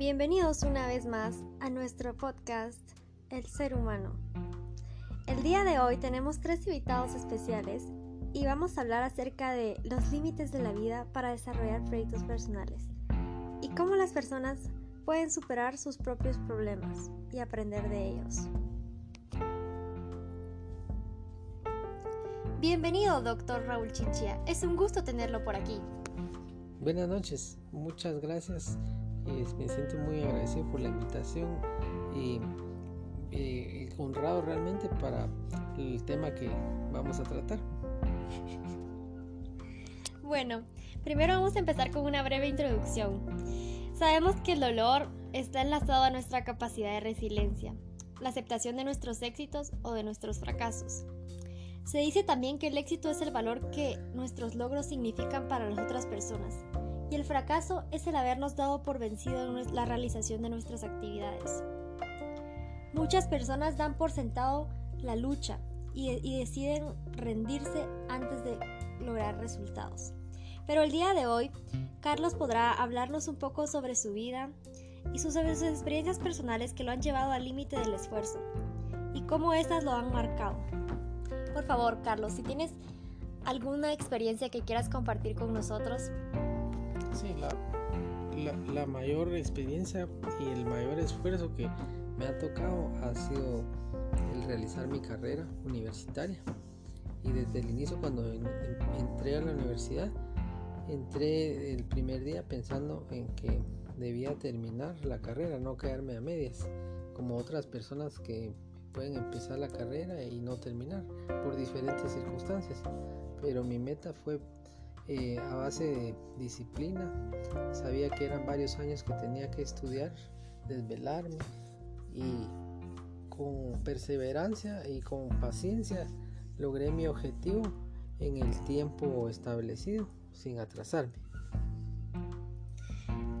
Bienvenidos una vez más a nuestro podcast El Ser Humano. El día de hoy tenemos tres invitados especiales y vamos a hablar acerca de los límites de la vida para desarrollar proyectos personales y cómo las personas pueden superar sus propios problemas y aprender de ellos. Bienvenido, doctor Raúl Chinchilla. Es un gusto tenerlo por aquí. Buenas noches, muchas gracias me siento muy agradecido por la invitación y, honrado realmente para el tema que vamos a tratar. Bueno, primero vamos a empezar con una breve introducción. Sabemos que el dolor está enlazado a nuestra capacidad de resiliencia, la aceptación de nuestros éxitos o de nuestros fracasos. Se dice también que el éxito es el valor que nuestros logros significan para las otras personas y el fracaso es el habernos dado por vencido en la realización de nuestras actividades. Muchas personas dan por sentado la lucha y, deciden rendirse antes de lograr resultados. Pero el día de hoy, Carlos podrá hablarnos un poco sobre su vida y sus, sus experiencias personales que lo han llevado al límite del esfuerzo y cómo éstas lo han marcado. Por favor, Carlos, si tienes alguna experiencia que quieras compartir con nosotros, Sí, la, la, mayor experiencia y el mayor esfuerzo que me ha tocado ha sido el realizar mi carrera universitaria. Y desde el inicio cuando entré a la universidad, entré el primer día pensando en que debía terminar la carrera, no quedarme a medias, como otras personas que pueden empezar la carrera y no terminar por diferentes circunstancias. Pero mi meta fue eh, a base de disciplina. Sabía que eran varios años que tenía que estudiar, desvelarme y con perseverancia y con paciencia logré mi objetivo en el tiempo establecido sin atrasarme.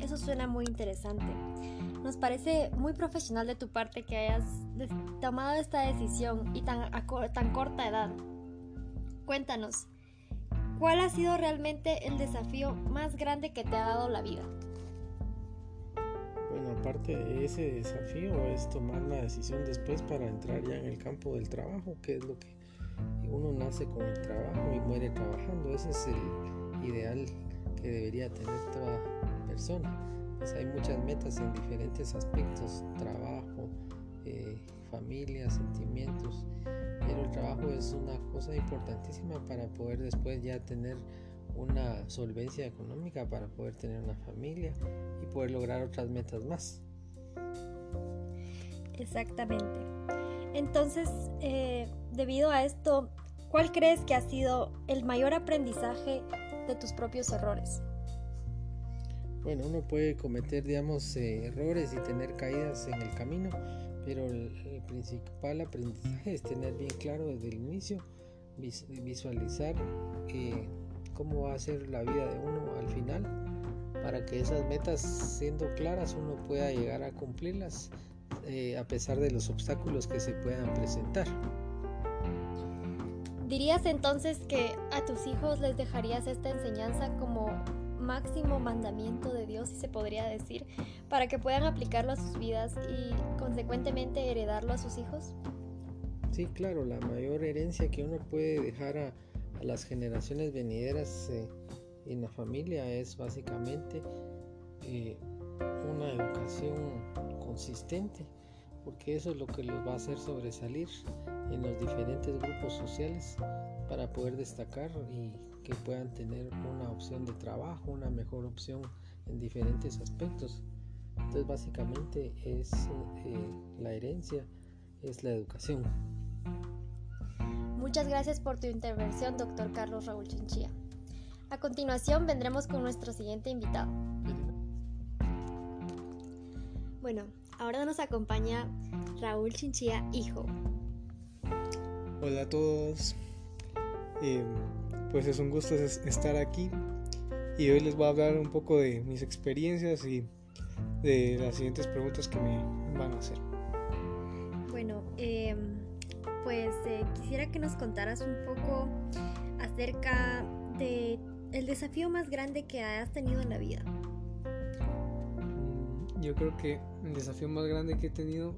Eso suena muy interesante. Nos parece muy profesional de tu parte que hayas tomado esta decisión y tan, tan corta edad. Cuéntanos, ¿Cuál ha sido realmente el desafío más grande que te ha dado la vida? Bueno, aparte de ese desafío es tomar la decisión después para entrar ya en el campo del trabajo, que es lo que uno nace con el trabajo y muere trabajando. Ese es el ideal que debería tener toda persona. Pues hay muchas metas en diferentes aspectos, trabajo, eh, familia, sentimientos pero el trabajo es una cosa importantísima para poder después ya tener una solvencia económica para poder tener una familia y poder lograr otras metas más. Exactamente. Entonces, eh, debido a esto, ¿cuál crees que ha sido el mayor aprendizaje de tus propios errores? Bueno, uno puede cometer, digamos, eh, errores y tener caídas en el camino, pero el, principal aprendizaje es tener bien claro desde el inicio, visualizar eh, cómo va a ser la vida de uno al final, para que esas metas siendo claras uno pueda llegar a cumplirlas eh, a pesar de los obstáculos que se puedan presentar. ¿Dirías entonces que a tus hijos les dejarías esta enseñanza como máximo mandamiento de Dios, si se podría decir, para que puedan aplicarlo a sus vidas y consecuentemente heredarlo a sus hijos? Sí, claro, la mayor herencia que uno puede dejar a, las generaciones venideras eh, en la familia es básicamente eh, una educación consistente, porque eso es lo que los va a hacer sobresalir en los diferentes grupos sociales para poder destacar y que puedan tener una opción de trabajo, una mejor opción en diferentes aspectos. Entonces básicamente es eh, la herencia, es la educación. Muchas gracias por tu intervención, doctor Carlos Raúl Chinchilla. A continuación vendremos con nuestro siguiente invitado. Bueno, ahora nos acompaña Raúl Chinchilla, hijo. Hola a todos. Em, pues es un gusto estar aquí y hoy les voy a hablar un poco de mis experiencias y de las siguientes preguntas que me van a hacer. Bueno, em, pues eh, quisiera que nos contaras un poco acerca de el desafío más grande que has tenido en la vida. yo creo que el desafío más grande que he tenido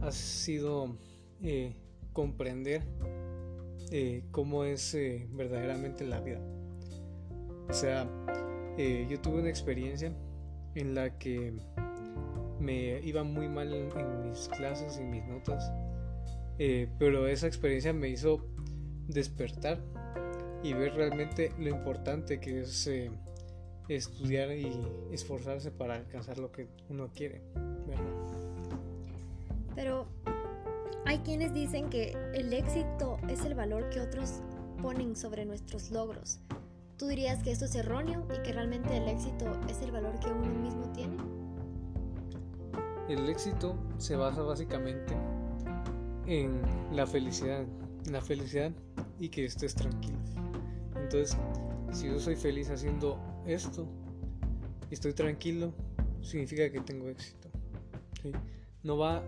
ha sido eh, comprender eh, cómo es eh, verdaderamente la vida. O sea, yo tuve una experiencia en la que me iba muy mal en, mis clases y mis notas, pero esa experiencia me hizo despertar y ver realmente lo importante que es estudiar y esforzarse para alcanzar lo que uno quiere. Pero hay quienes dicen que el éxito es el valor que otros ponen sobre nuestros logros. ¿Tú dirías que esto es erróneo y que realmente el éxito es el valor que uno mismo tiene? El éxito se basa básicamente en la felicidad, la felicidad y que estés tranquilo. Entonces, si yo soy feliz haciendo esto y estoy tranquilo, significa que tengo éxito. No, va,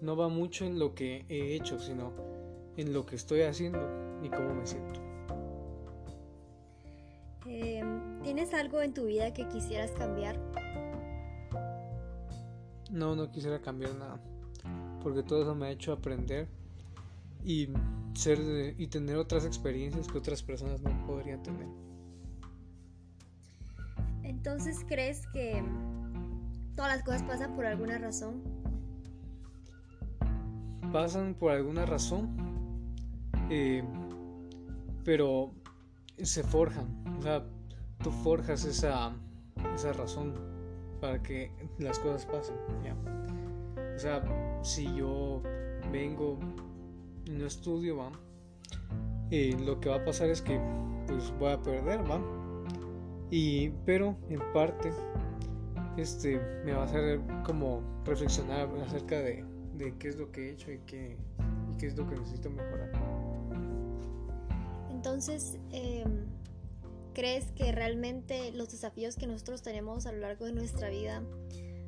no va mucho en lo que he hecho, sino en lo que estoy haciendo y cómo me siento. Em, ¿Tienes algo en tu vida que quisieras cambiar? No, no quisiera cambiar nada, porque todo eso me ha hecho aprender y ser y tener otras experiencias que otras personas no podrían tener. Entonces, ¿crees que todas las cosas pasan por alguna razón? Pasan por alguna razón, eh, pero se forjan. O sea, tú forjas esa, esa razón para que las cosas pasen. O sea, si yo vengo y no estudio, ¿va? Eh, lo que va a pasar es que pues voy a perder, ¿va? Y, pero en parte este, me va a hacer como reflexionar acerca de, qué es lo que he hecho y qué, qué es lo que necesito mejorar. Entonces, em, ¿crees que realmente los desafíos que nosotros tenemos a lo largo de nuestra vida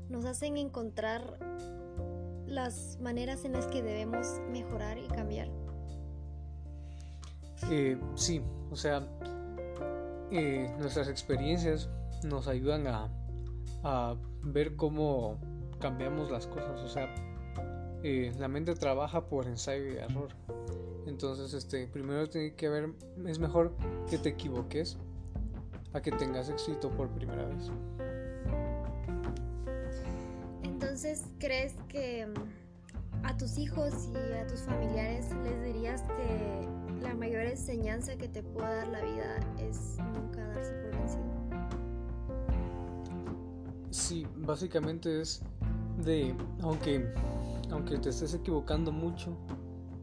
nos hacen encontrar las maneras en las que debemos mejorar y cambiar? Eh, sí, o sea, eh, nuestras experiencias nos ayudan a, ver cómo cambiamos las cosas. O sea, eh, la mente trabaja por ensayo y error. Entonces, este, primero tiene que ver, es mejor que te equivoques a que tengas éxito por primera vez. Entonces, ¿crees que mm, a tus hijos y a tus familiares les dirías que la mayor enseñanza que te puede dar la vida es nunca darse por vencido. Sí, básicamente es de, aunque, aunque te estés equivocando mucho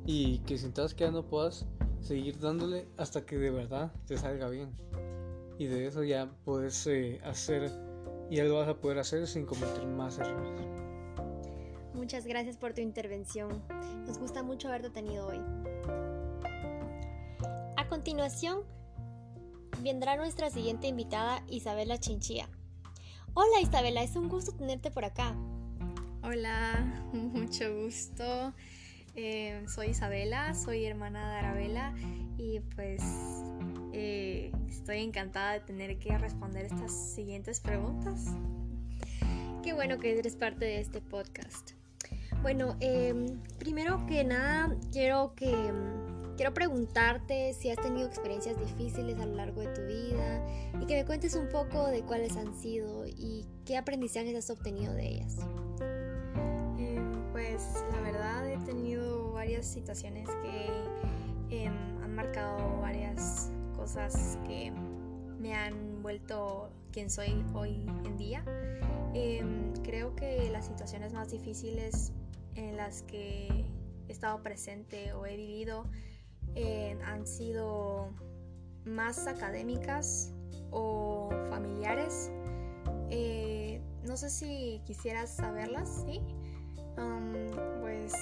y que sientas que ya no puedas, seguir dándole hasta que de verdad te salga bien. Y de eso ya puedes eh, hacer, ya lo vas a poder hacer sin cometer más errores. Muchas gracias por tu intervención. Nos gusta mucho haberte tenido hoy. A continuación, vendrá nuestra siguiente invitada, Isabela Chinchilla. Hola Isabela, es un gusto tenerte por acá. Hola, mucho gusto. Eh, soy Isabela, soy hermana de Arabela y pues eh, estoy encantada de tener que responder estas siguientes preguntas. Qué bueno que eres parte de este podcast. Bueno, em, primero que nada quiero que Quiero preguntarte si has tenido experiencias difíciles a lo largo de tu vida y que me cuentes un poco de cuáles han sido y qué aprendizajes has obtenido de ellas. Em, pues la verdad he tenido varias situaciones que em, han marcado varias cosas que me han vuelto quien soy hoy en día. Em, creo que las situaciones más difíciles en las que he estado presente o he vivido eh, han sido más académicas o familiares. Eh, no sé si quisieras saberlas, ¿sí? Pues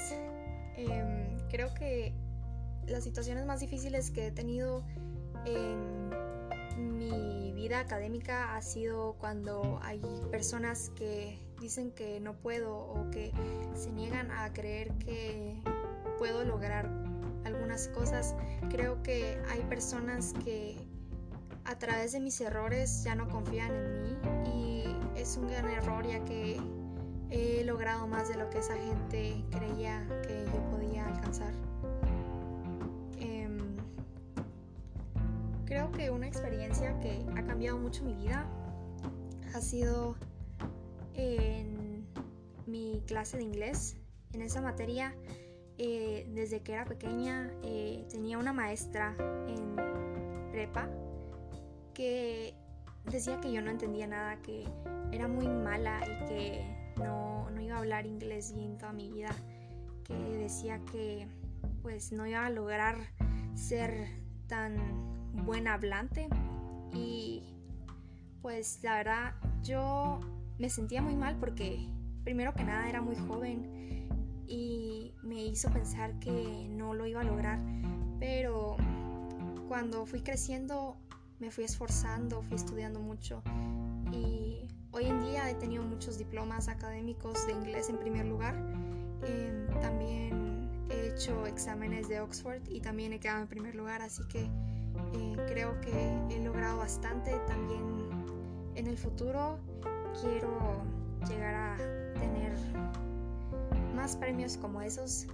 em, creo que las situaciones más difíciles que he tenido en mi vida académica ha sido cuando hay personas que dicen que no puedo o que se niegan a creer que puedo lograr algunas cosas. Creo que hay personas que a través de mis errores ya no confían en mí y es un gran error ya que he logrado más de lo que esa gente creía que yo podía alcanzar. Em, creo que una experiencia que ha cambiado mucho mi vida ha sido en mi clase de inglés. En esa materia, eh, desde que era pequeña, eh, tenía una maestra en prepa que decía que yo no entendía nada, que era muy mala y que hablar inglés bien toda mi vida, que decía que pues no iba a lograr ser tan buen hablante. Y pues la verdad yo me sentía muy mal porque primero que nada era muy joven y me hizo pensar que no lo iba a lograr, pero cuando fui creciendo me fui esforzando, fui estudiando mucho y hoy en día he tenido muchos diplomas académicos de inglés en primer lugar. También he hecho exámenes de Oxford y también he quedado en primer lugar, así que eh, creo que he logrado bastante. También en el futuro quiero llegar a tener más premios como esos.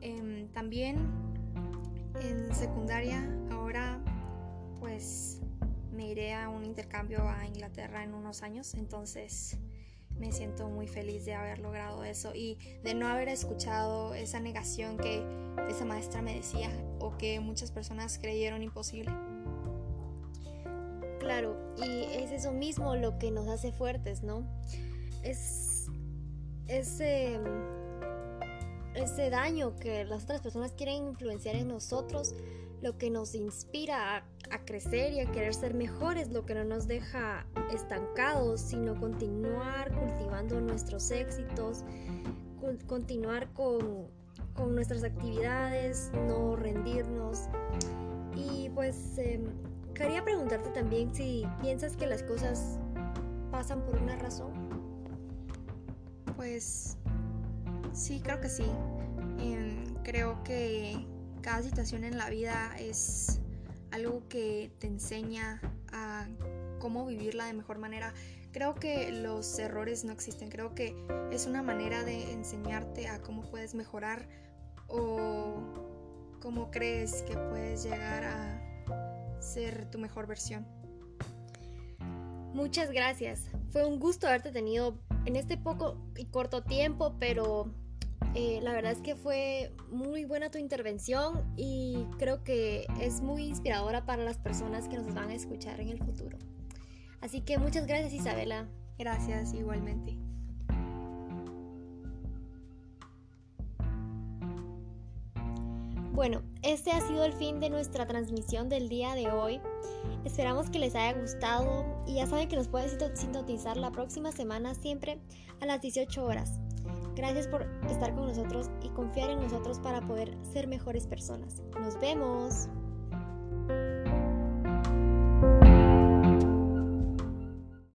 Em, también en secundaria ahora pues me iré a un intercambio a Inglaterra en unos años, entonces me siento muy feliz de haber logrado eso y de no haber escuchado esa negación que esa maestra me decía o que muchas personas creyeron imposible. Claro, y es eso mismo lo que nos hace fuertes, ¿no? Es ese, ese daño que las otras personas quieren influenciar en nosotros, lo que nos inspira a, crecer y a querer ser mejores, lo que no nos deja estancados, sino continuar cultivando nuestros éxitos, continuar con, con nuestras actividades, no rendirnos. Y pues eh, quería preguntarte también si piensas que las cosas pasan por una razón. Pues sí, creo que sí. Eh, creo que cada situación en la vida es algo que te enseña a cómo vivirla de mejor manera. Creo que los errores no existen, creo que es una manera de enseñarte a cómo puedes mejorar o cómo crees que puedes llegar a ser tu mejor versión. Muchas gracias. Fue un gusto haberte tenido en este poco y corto tiempo, pero eh, la verdad es que fue muy buena tu intervención y creo que es muy inspiradora para las personas que nos van a escuchar en el futuro. Así que muchas gracias Isabela. Gracias igualmente. Bueno, este ha sido el fin de nuestra transmisión del día de hoy. Esperamos que les haya gustado y ya saben que nos pueden sintonizar la próxima semana siempre a las 18 horas. Gracias por estar con nosotros y confiar en nosotros para poder ser mejores personas. Nos vemos.